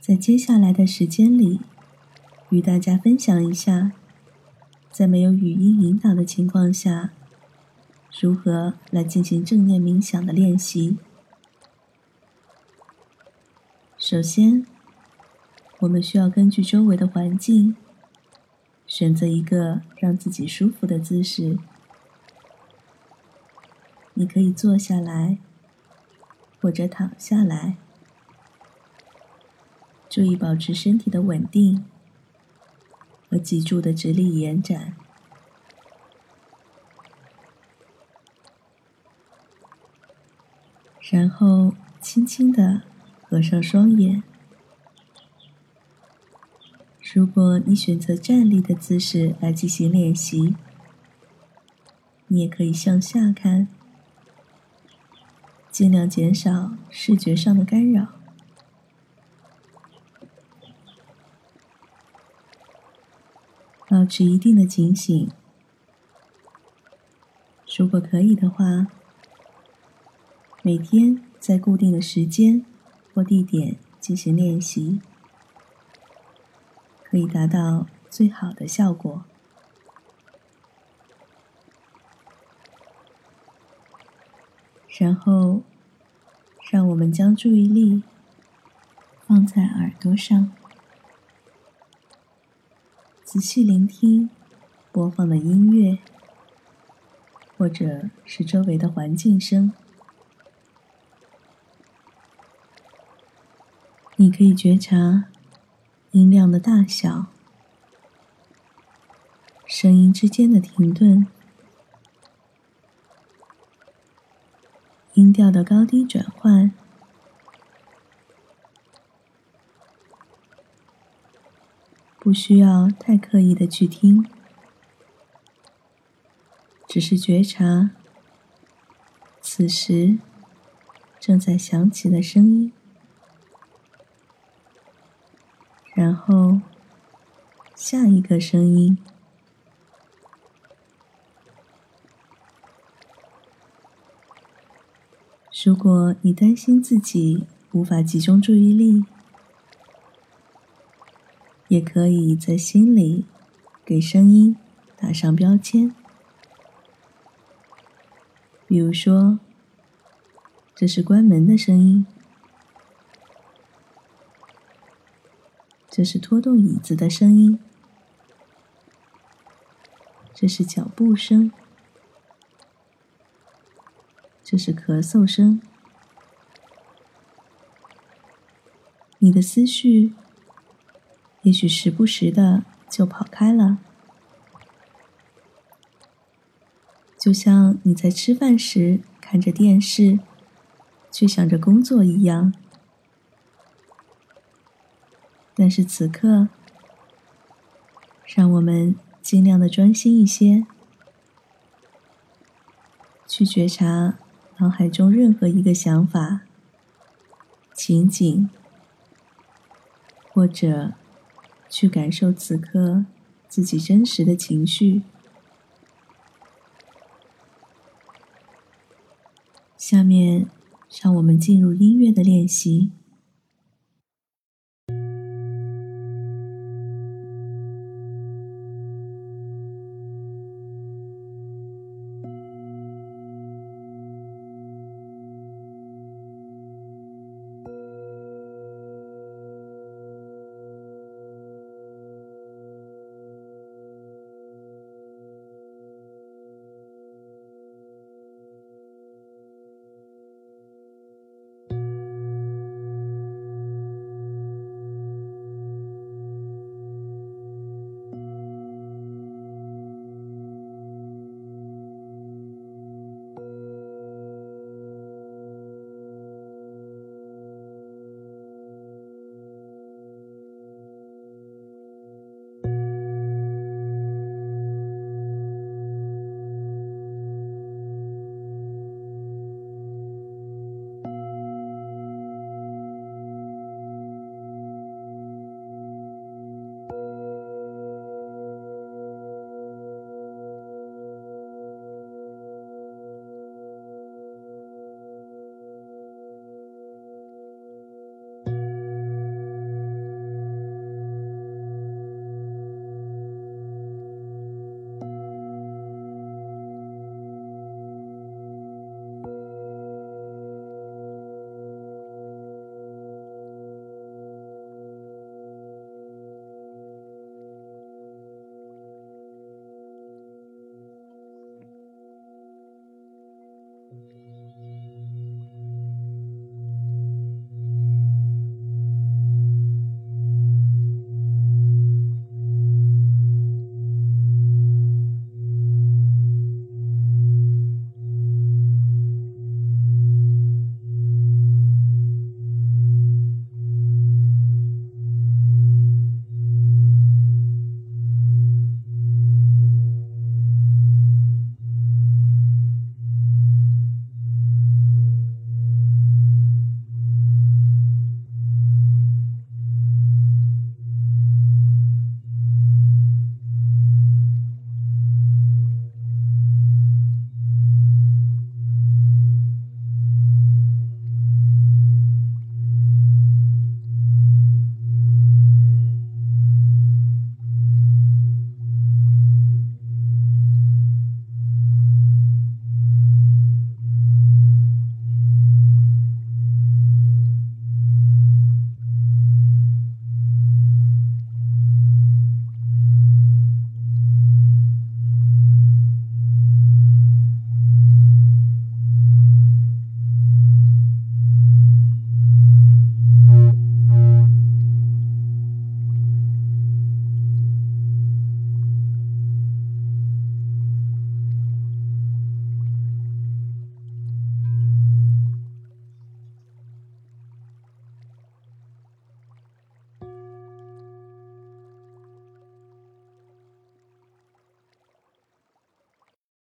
在接下来的时间里，与大家分享一下，在没有语音引导的情况下，如何来进行正念冥想的练习。首先，我们需要根据周围的环境，选择一个让自己舒服的姿势。你可以坐下来，或者躺下来，注意保持身体的稳定和脊柱的直立延展。然后，轻轻的合上双眼。如果你选择站立的姿势来进行练习，你也可以向下看。尽量减少视觉上的干扰，保持一定的警醒。如果可以的话，每天在固定的时间或地点进行练习，可以达到最好的效果。然后，让我们将注意力放在耳朵上，仔细聆听播放的音乐，或者是周围的环境声。你可以觉察音量的大小，声音之间的停顿。音调的高低转换，不需要太刻意的去听，只是觉察此时正在响起的声音，然后下一个声音。如果你担心自己无法集中注意力，也可以在心里给声音打上标签，比如说，这是关门的声音，这是拖动椅子的声音，这是脚步声。这是咳嗽声。你的思绪也许时不时的就跑开了，就像你在吃饭时看着电视，却想着工作一样。但是此刻，让我们尽量的专心一些，去觉察。脑海中任何一个想法、情景，或者去感受此刻自己真实的情绪。下面，让我们进入音乐的练习。